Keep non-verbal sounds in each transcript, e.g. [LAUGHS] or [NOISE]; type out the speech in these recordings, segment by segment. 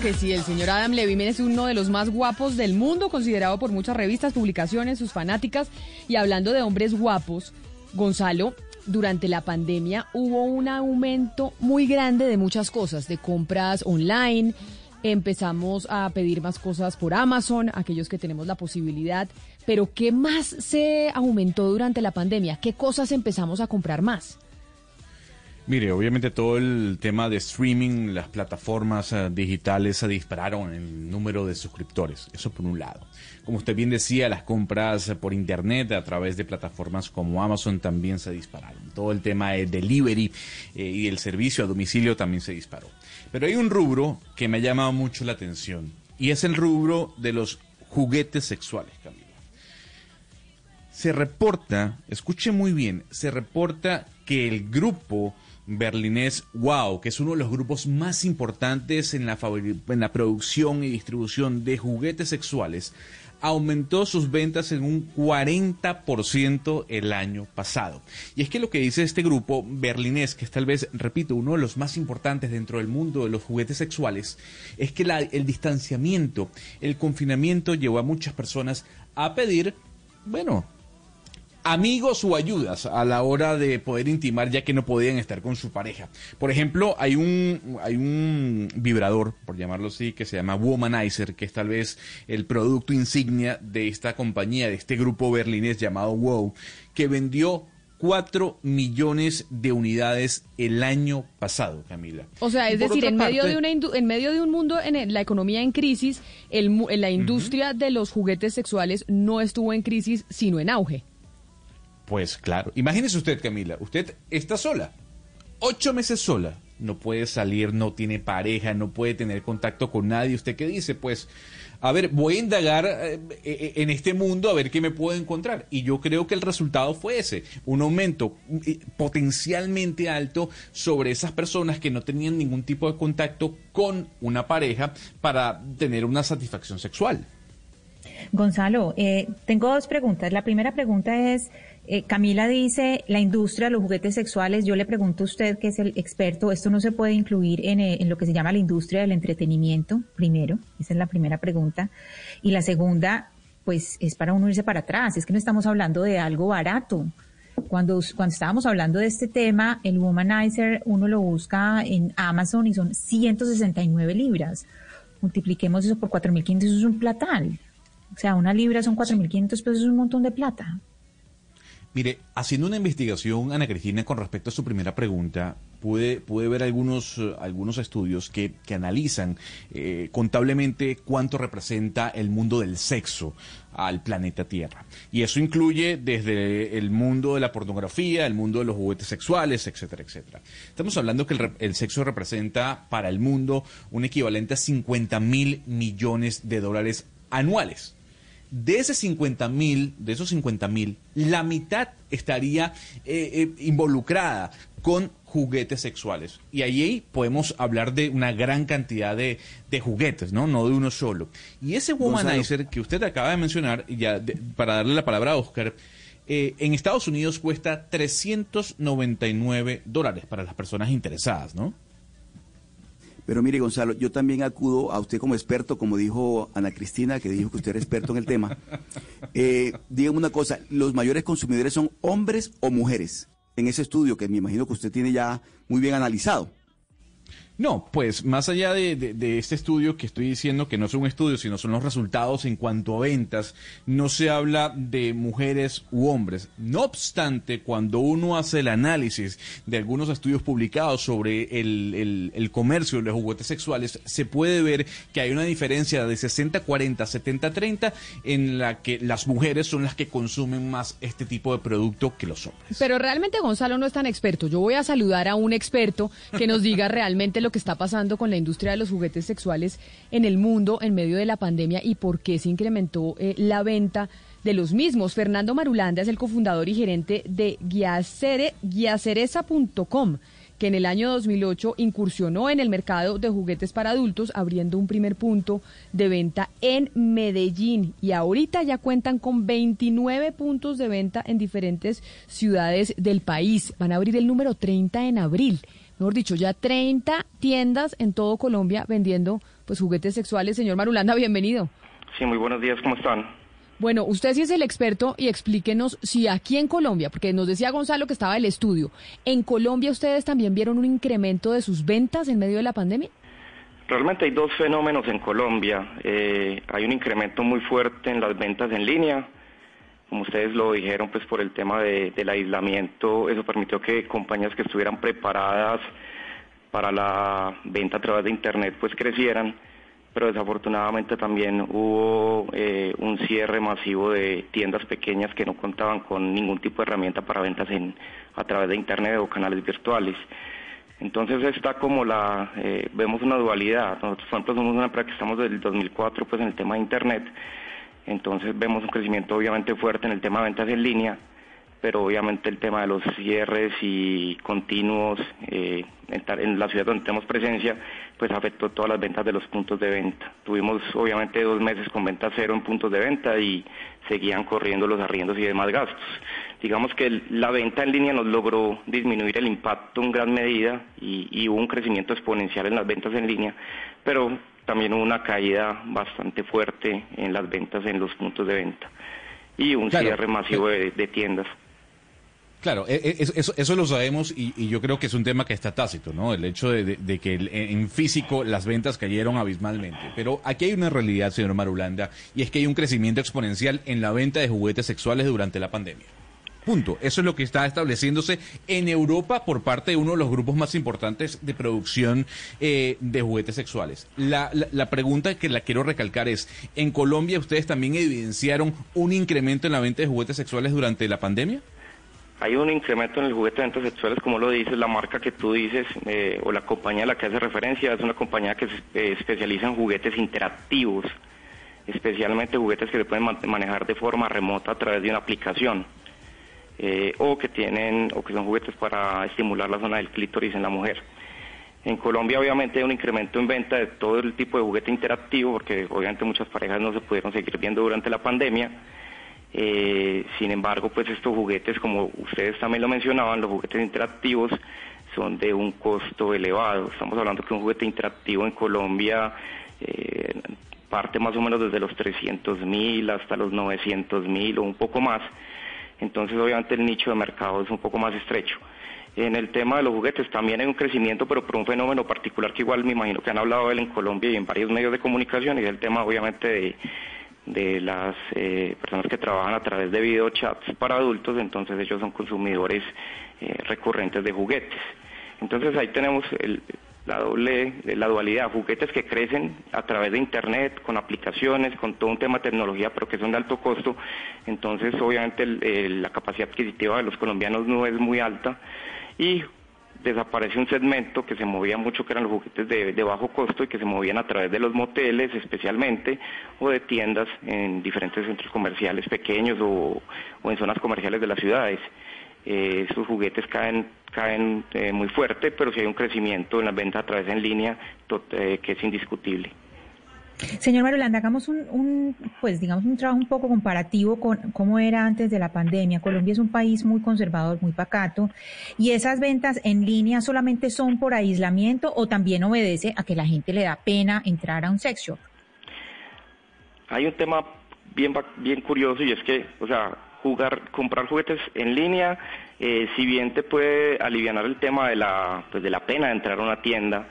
Que sí. El señor Adam Levine es uno de los más guapos del mundo, considerado por muchas revistas, publicaciones, sus fanáticas. Y hablando de hombres guapos, Gonzalo, durante la pandemia hubo un aumento muy grande de muchas cosas, de compras online. Empezamos a pedir más cosas por Amazon, aquellos que tenemos la posibilidad. Pero ¿qué más se aumentó durante la pandemia? ¿Qué cosas empezamos a comprar más? Mire, obviamente todo el tema de streaming, las plataformas eh, digitales se dispararon el número de suscriptores, eso por un lado. Como usted bien decía, las compras por internet a través de plataformas como Amazon también se dispararon. Todo el tema de delivery eh, y el servicio a domicilio también se disparó. Pero hay un rubro que me ha llamado mucho la atención y es el rubro de los juguetes sexuales, Camila. Se reporta, escuche muy bien, se reporta que el grupo berlinés Wow, que es uno de los grupos más importantes en la, producción y distribución de juguetes sexuales, aumentó sus ventas en un 40% el año pasado. Y es que lo que dice este grupo berlinés, que es tal vez, repito, uno de los más importantes dentro del mundo de los juguetes sexuales, es que el distanciamiento, el confinamiento llevó a muchas personas a pedir, bueno, amigos o ayudas a la hora de poder intimar ya que no podían estar con su pareja. Por ejemplo, hay un, hay un vibrador, por llamarlo así, que se llama Womanizer, que es tal vez el producto insignia de esta compañía, de este grupo berlinés llamado WOW, que vendió 4 millones de unidades el año pasado, Camila. O sea, es decir, en medio, de una en medio de un mundo en la economía en crisis, el, la industria de los juguetes sexuales no estuvo en crisis, sino en auge. Pues claro. Imagínese usted, Camila, usted está sola, ocho meses sola, no puede salir, no tiene pareja, no puede tener contacto con nadie. ¿Usted qué dice? Pues, a ver, voy a indagar eh, eh, en este mundo a ver qué me puedo encontrar. Y yo creo que el resultado fue ese, un aumento eh, potencialmente alto sobre esas personas que no tenían ningún tipo de contacto con una pareja para tener una satisfacción sexual. Gonzalo, tengo dos preguntas. La primera pregunta es, eh, Camila dice, la industria de los juguetes sexuales, yo le pregunto a usted, que es el experto, esto no se puede incluir en, eh, en, lo que se llama la industria del entretenimiento, primero, esa es la primera pregunta. Y la segunda, pues es para uno irse para atrás, es que no estamos hablando de algo barato. Cuando, cuando estábamos hablando de este tema, el Womanizer uno lo busca en Amazon y son 169 libras. Multipliquemos eso por 4.500, eso es un platal. O sea, una libra son 4.500 pesos, es un montón de plata. Mire, haciendo una investigación, Ana Cristina, con respecto a su primera pregunta, pude, pude ver algunos, eh, algunos estudios que, que analizan eh, contablemente cuánto representa el mundo del sexo al planeta Tierra. Y eso incluye desde el mundo de la pornografía, el mundo de los juguetes sexuales, etcétera, etcétera. Estamos hablando que el, el sexo representa para el mundo un equivalente a 50 mil millones de dólares anuales de ese 50 mil, de esos 50 mil, la mitad estaría eh, eh, involucrada con juguetes sexuales. Y ahí podemos hablar de una gran cantidad de, juguetes, ¿no? No de uno solo. Y ese womanizer que usted acaba de mencionar, ya para darle la palabra a Oscar, eh, en Estados Unidos cuesta 399 dólares para las personas interesadas, ¿no? Pero mire, Gonzalo, yo también acudo a usted como experto, como dijo Ana Cristina, que dijo que usted era experto en el tema. [LAUGHS] Eh, dígame una cosa, ¿los mayores consumidores son hombres o mujeres? En ese estudio que me imagino que usted tiene ya muy bien analizado. No, pues más allá de, este estudio que estoy diciendo que no es un estudio, sino son los resultados en cuanto a ventas, no se habla de mujeres u hombres. No obstante, cuando uno hace el análisis de algunos estudios publicados sobre el, el- el comercio de los juguetes sexuales, se puede ver que hay una diferencia de 60-40, 70-30 en la que las mujeres son las que consumen más este tipo de producto que los hombres. Pero realmente Gonzalo no es tan experto. Yo voy a saludar a un experto que nos diga realmente lo que está pasando con la industria de los juguetes sexuales en el mundo en medio de la pandemia y por qué se incrementó eh, la venta de los mismos. Fernando Marulanda es el cofundador y gerente de Guiacere- que en el año 2008 incursionó en el mercado de juguetes para adultos, abriendo un primer punto de venta en Medellín. Y ahorita ya cuentan con 29 puntos de venta en diferentes ciudades del país. Van a abrir el número 30 en abril. Mejor dicho, ya 30 tiendas en todo Colombia vendiendo pues juguetes sexuales. Señor Marulanda, bienvenido. Sí, muy buenos días, ¿cómo están? Bueno, usted sí es el experto y explíquenos si aquí en Colombia, porque nos decía Gonzalo que estaba el estudio, ¿en Colombia ustedes también vieron un incremento de sus ventas en medio de la pandemia? Realmente hay dos fenómenos en Colombia. Eh, hay un incremento muy fuerte en las ventas en línea. Como ustedes lo dijeron, pues por el tema de- del aislamiento, eso permitió que compañías que estuvieran preparadas para la venta a través de Internet, pues crecieran. Pero desafortunadamente también hubo eh, un cierre masivo de tiendas pequeñas que no contaban con ningún tipo de herramienta para ventas en, a través de Internet o canales virtuales. Entonces está como la, eh, vemos una dualidad. Nosotros, por ejemplo, somos una empresa que estamos desde el 2004 pues en el tema de Internet. Entonces vemos un crecimiento obviamente fuerte en el tema de ventas en línea, pero obviamente el tema de los cierres y continuos eh, en, la ciudad donde tenemos presencia, pues afectó todas las ventas de los puntos de venta. Tuvimos obviamente dos meses con venta cero en puntos de venta y seguían corriendo los arriendos y demás gastos. Digamos que la venta en línea nos logró disminuir el impacto en gran medida y, y hubo un crecimiento exponencial en las ventas en línea, pero también hubo una caída bastante fuerte en las ventas en los puntos de venta y un Claro. cierre masivo de- de tiendas. Claro, e- e- eso, eso- eso lo sabemos y, y yo creo que es un tema que está tácito, ¿no? El hecho de, de- de que el- en físico las ventas cayeron abismalmente. Pero aquí hay una realidad, señor Marulanda, y es que hay un crecimiento exponencial en la venta de juguetes sexuales durante la pandemia. Punto. Eso es lo que está estableciéndose en Europa por parte de uno de los grupos más importantes de producción eh, de juguetes sexuales. La, la- la pregunta que la quiero recalcar es, ¿en Colombia ustedes también evidenciaron un incremento en la venta de juguetes sexuales durante la pandemia? Hay un incremento en el juguete de ventas sexuales, como lo dices, la marca que tú dices eh, o la compañía a la que hace referencia es una compañía que se eh, especializa en juguetes interactivos, especialmente juguetes que se pueden man- manejar de forma remota a través de una aplicación. Eh, o que tienen o que son juguetes para estimular la zona del clítoris en la mujer. En Colombia obviamente hay un incremento en venta de todo el tipo de juguete interactivo porque obviamente muchas parejas no se pudieron seguir viendo durante la pandemia. Eh, sin embargo, pues estos juguetes, como ustedes también lo mencionaban, los juguetes interactivos son de un costo elevado. Estamos hablando que un juguete interactivo en Colombia eh, parte más o menos desde los 300 mil hasta los 900 mil o un poco más. Entonces, obviamente, el nicho de mercado es un poco más estrecho. En el tema de los juguetes también hay un crecimiento, pero por un fenómeno particular que igual me imagino que han hablado él en Colombia y en varios medios de comunicación, y es el tema, obviamente, de, de las eh, personas que trabajan a través de videochats para adultos, entonces ellos son consumidores eh, recurrentes de juguetes. Entonces ahí tenemos el- la doble, la dualidad, juguetes que crecen a través de internet, con aplicaciones, con todo un tema de tecnología, pero que son de alto costo. Entonces, obviamente, el- la capacidad adquisitiva de los colombianos no es muy alta y desaparece un segmento que se movía mucho, que eran los juguetes de, bajo costo y que se movían a través de los moteles especialmente o de tiendas en diferentes centros comerciales pequeños o en zonas comerciales de las ciudades. Eh, esos juguetes caen caen eh, muy fuerte, pero sí hay un crecimiento en las ventas a través en línea eh, que es indiscutible. Señor Marulanda, hagamos un, un, pues digamos un trabajo un poco comparativo con cómo era antes de la pandemia. Colombia es un país muy conservador, muy pacato, y esas ventas en línea solamente son por aislamiento o también obedece a que la gente le da pena entrar a un sex shop. Hay un tema bien bien curioso y es que, o sea, jugar, comprar juguetes en línea, eh, si bien te puede aliviar el tema de la, pues de la pena de entrar a una tienda,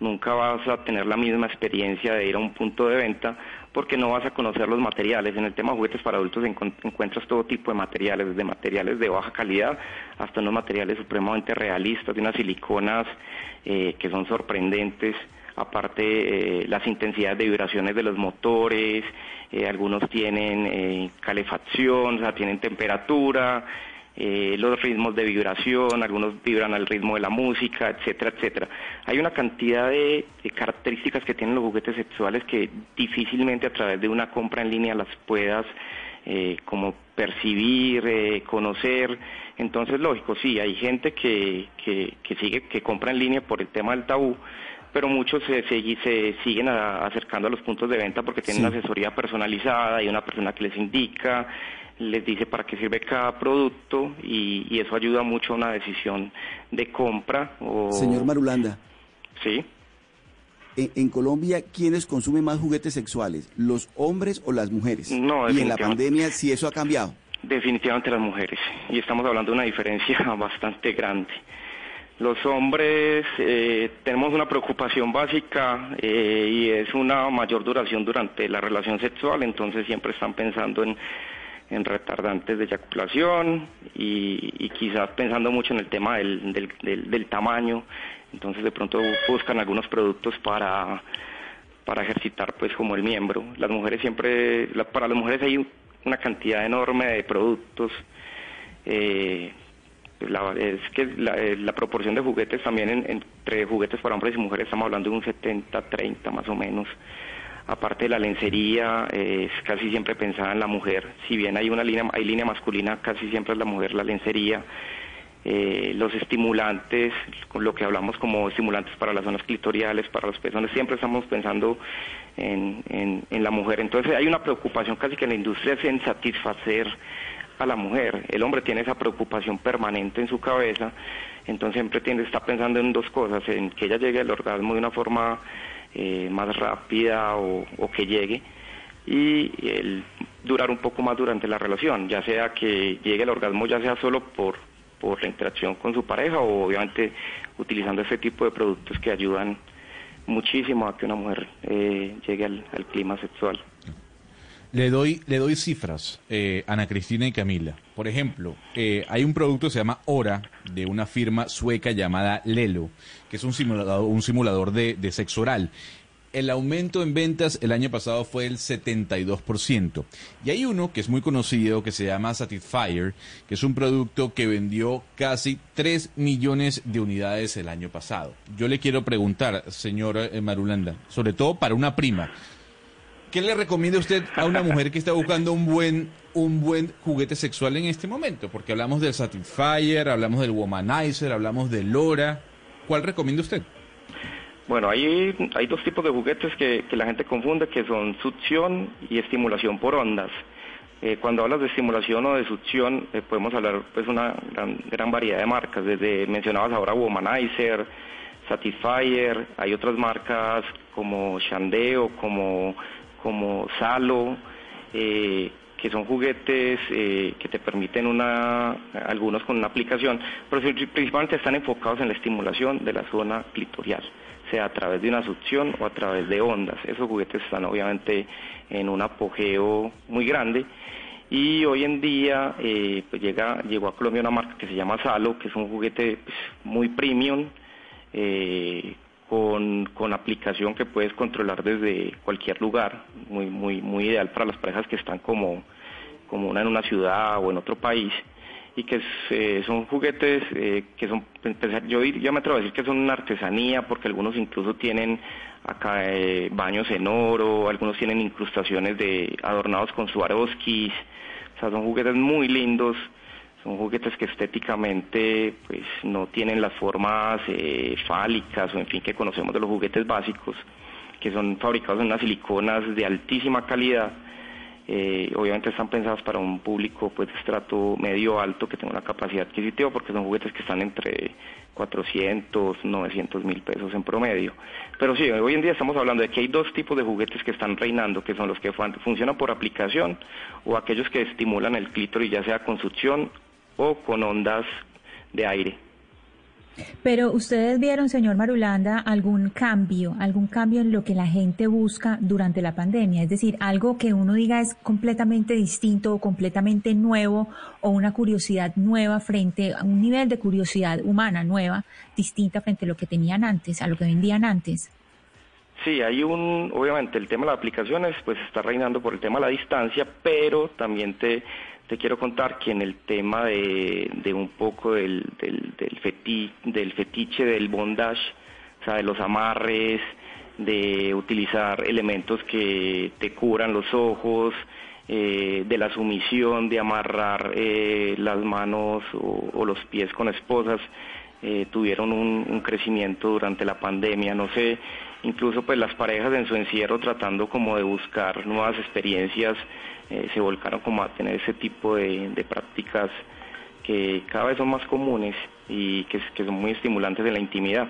nunca vas a tener la misma experiencia de ir a un punto de venta porque no vas a conocer los materiales. En el tema de juguetes para adultos encuentras todo tipo de materiales, desde materiales de baja calidad hasta unos materiales supremamente realistas, de unas siliconas eh, que son sorprendentes. Aparte, eh, las intensidades de vibraciones de los motores, eh, algunos tienen eh, calefacción, o sea, tienen temperatura, eh, los ritmos de vibración, algunos vibran al ritmo de la música, etcétera, etcétera. Hay una cantidad de, características que tienen los juguetes sexuales que difícilmente a través de una compra en línea las puedas como percibir, conocer. Entonces, lógico, sí, hay gente que, que, que sigue, que compra en línea por el tema del tabú, pero muchos se, se, se siguen a- acercando a los puntos de venta porque tienen Sí. una asesoría personalizada, hay una persona que les indica, les dice para qué sirve cada producto y, y eso ayuda mucho a una decisión de compra. O, Señor Marulanda, Sí. en, en Colombia, ¿quiénes consumen más juguetes sexuales? ¿Los hombres o las mujeres? No, y en la pandemia, si eso ha cambiado. Definitivamente las mujeres. Y estamos hablando de una diferencia [LAUGHS] bastante grande. Los hombres eh, tenemos una preocupación básica eh, y es una mayor duración durante la relación sexual, entonces siempre están pensando en, retardantes de eyaculación y, quizás pensando mucho en el tema del, del, tamaño, entonces de pronto buscan algunos productos para, para ejercitar pues como el miembro. Las mujeres siempre, para las mujeres hay una cantidad enorme de productos. eh, la- es que la, eh, la proporción de juguetes también en- entre juguetes para hombres y mujeres estamos hablando de un 70-30 más o menos. Aparte de la lencería, eh, es casi siempre pensada en la mujer. Si bien hay una línea, hay línea masculina, casi siempre es la mujer la lencería. Eh, los estimulantes, con lo que hablamos como estimulantes para las zonas clitoriales, para los pezones, siempre estamos pensando en, en- en la mujer. Entonces hay una preocupación casi que en la industria es en satisfacer a la mujer. El hombre tiene esa preocupación permanente en su cabeza, entonces siempre tiene, está pensando en dos cosas, en que ella llegue al orgasmo de una forma eh, más rápida o, que llegue y el durar un poco más durante la relación, ya sea que llegue al orgasmo ya sea solo por, por la interacción con su pareja o obviamente utilizando este tipo de productos que ayudan muchísimo a que una mujer eh, llegue al clima sexual. Le doy, le doy cifras, eh, Ana Cristina y Camila. Por ejemplo, eh, hay un producto que se llama Hora, de una firma sueca llamada Lelo, que es un simulador, un simulador de, de sexo oral. El aumento en ventas el año pasado fue el 72%. Y hay uno que es muy conocido que se llama Satisfyer, que es un producto que vendió casi 3 millones de unidades el año pasado. Yo le quiero preguntar, señor eh, Marulanda, sobre todo para una prima, ¿Qué le recomienda usted a una mujer que está buscando un buen un buen juguete sexual en este momento? Porque hablamos del Satisfyer, hablamos del Womanizer, hablamos del Lora. ¿Cuál recomienda usted? Bueno, hay, hay dos tipos de juguetes que, la gente confunde, que son succión y estimulación por ondas. Eh, cuando hablas de estimulación o de succión, eh, podemos hablar pues una gran, gran variedad de marcas, desde mencionabas ahora Womanizer, Satisfyer, hay otras marcas como Shandeo, como, como Salo, eh, que son juguetes eh, que te permiten una, algunos con una aplicación, pero principalmente están enfocados en la estimulación de la zona clitorial, sea a través de una succión o a través de ondas. Esos juguetes están obviamente en un apogeo muy grande y hoy en día eh, pues llega, llegó a Colombia una marca que se llama Salo, que es un juguete pues, muy premium, con, aplicación que puedes controlar desde cualquier lugar, muy, muy, muy ideal para las parejas que están como, como una en una ciudad o en otro país y que eh, son juguetes eh, que son, pues, yo, yo me atrevo a decir que son una artesanía porque algunos incluso tienen acá eh, baños en oro, algunos tienen incrustaciones de adornados con Swarovskis, o sea, son juguetes muy lindos, son juguetes que estéticamente pues no tienen las formas eh, fálicas o en fin que conocemos de los juguetes básicos, que son fabricados en unas siliconas de altísima calidad. Eh, obviamente están pensados para un público pues de estrato medio alto que tenga una capacidad adquisitiva porque son juguetes que están entre 400, 900 mil pesos en promedio. Pero sí, hoy en día estamos hablando de que hay dos tipos de juguetes que están reinando, que son los que funcionan por aplicación o aquellos que estimulan el clítoris ya sea con succión o con ondas de aire. Pero ustedes vieron, señor Marulanda, algún cambio, algún cambio en lo que la gente busca durante la pandemia, es decir, algo que uno diga es completamente distinto o completamente nuevo o una curiosidad nueva frente a un nivel de curiosidad humana nueva, distinta frente a lo que tenían antes, a lo que vendían antes. Sí, hay un, obviamente el tema de las aplicaciones pues está reinando por el tema de la distancia, pero también te, te quiero contar que en el tema de, de un poco del, del, feti, del fetiche del bondage, o sea, de los amarres, de utilizar elementos que te curan los ojos, eh, de la sumisión, de amarrar eh, las manos o, los pies con esposas, eh, tuvieron un, crecimiento durante la pandemia. No sé, incluso pues las parejas en su encierro tratando como de buscar nuevas experiencias eh, se volcaron como a tener ese tipo de, prácticas que cada vez son más comunes y que, son muy estimulantes en la intimidad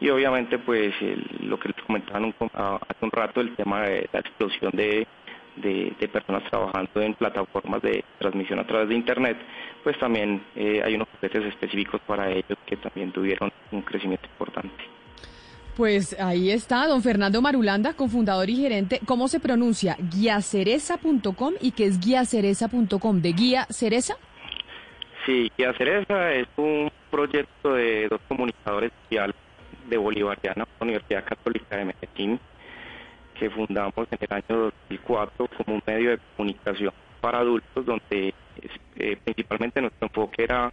y obviamente pues lo que les comentaba un, hace un rato el tema de la explosión de, de, de, personas trabajando en plataformas de transmisión a través de internet pues también eh, hay unos juguetes específicos para ellos que también tuvieron un crecimiento importante pues ahí está, don Fernando Marulanda, cofundador y gerente. ¿Cómo se pronuncia? Guiacereza.com y qué es guiacereza.com, de Guía Cereza. Sí, Guía Cereza es un proyecto de dos comunicadores de Bolivariana, Universidad Católica de Medellín, que fundamos en el año 2004 como un medio de comunicación para adultos, donde eh, principalmente nuestro enfoque era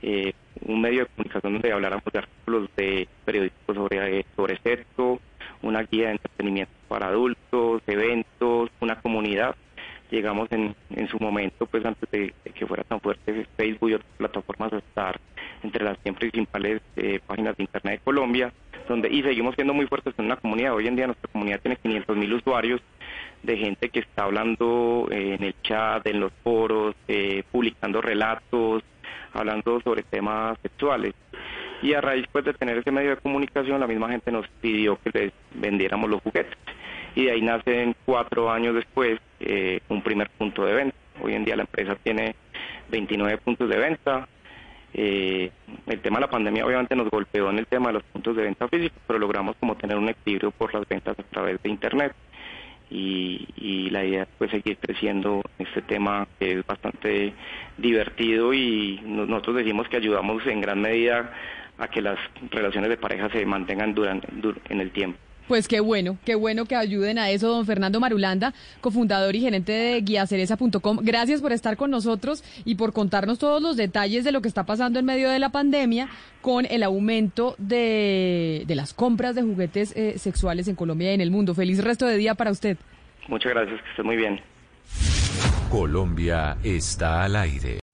eh, un medio de comunicación donde habláramos de artículos de periódicos sobre, sobre sexo, una guía de entretenimiento para adultos, eventos, una comunidad. Llegamos en, en su momento, pues antes de, de que fuera tan fuerte Facebook y otras plataformas, a estar entre las 100 principales eh, páginas de Internet de Colombia, donde y seguimos siendo muy fuertes en una comunidad. Hoy en día nuestra comunidad tiene 500 mil usuarios de gente que está hablando eh, en el chat, en los foros, eh, publicando relatos, hablando sobre temas sexuales. Y a raíz pues, de tener ese medio de comunicación, la misma gente nos pidió que les vendiéramos los juguetes. Y de ahí nacen cuatro años después eh, un primer punto de venta. Hoy en día la empresa tiene 29 puntos de venta. Eh, el tema de la pandemia obviamente nos golpeó en el tema de los puntos de venta físicos, pero logramos como tener un equilibrio por las ventas a través de Internet y, la idea es pues seguir creciendo en este tema que es bastante divertido y nosotros decimos que ayudamos en gran medida a que las relaciones de pareja se mantengan durante, en el tiempo. Pues qué bueno, qué bueno que ayuden a eso, don Fernando Marulanda, cofundador y gerente de guiacereza.com. Gracias por estar con nosotros y por contarnos todos los detalles de lo que está pasando en medio de la pandemia con el aumento de, de las compras de juguetes eh, sexuales en Colombia y en el mundo. Feliz resto de día para usted. Muchas gracias, que esté muy bien. Colombia está al aire.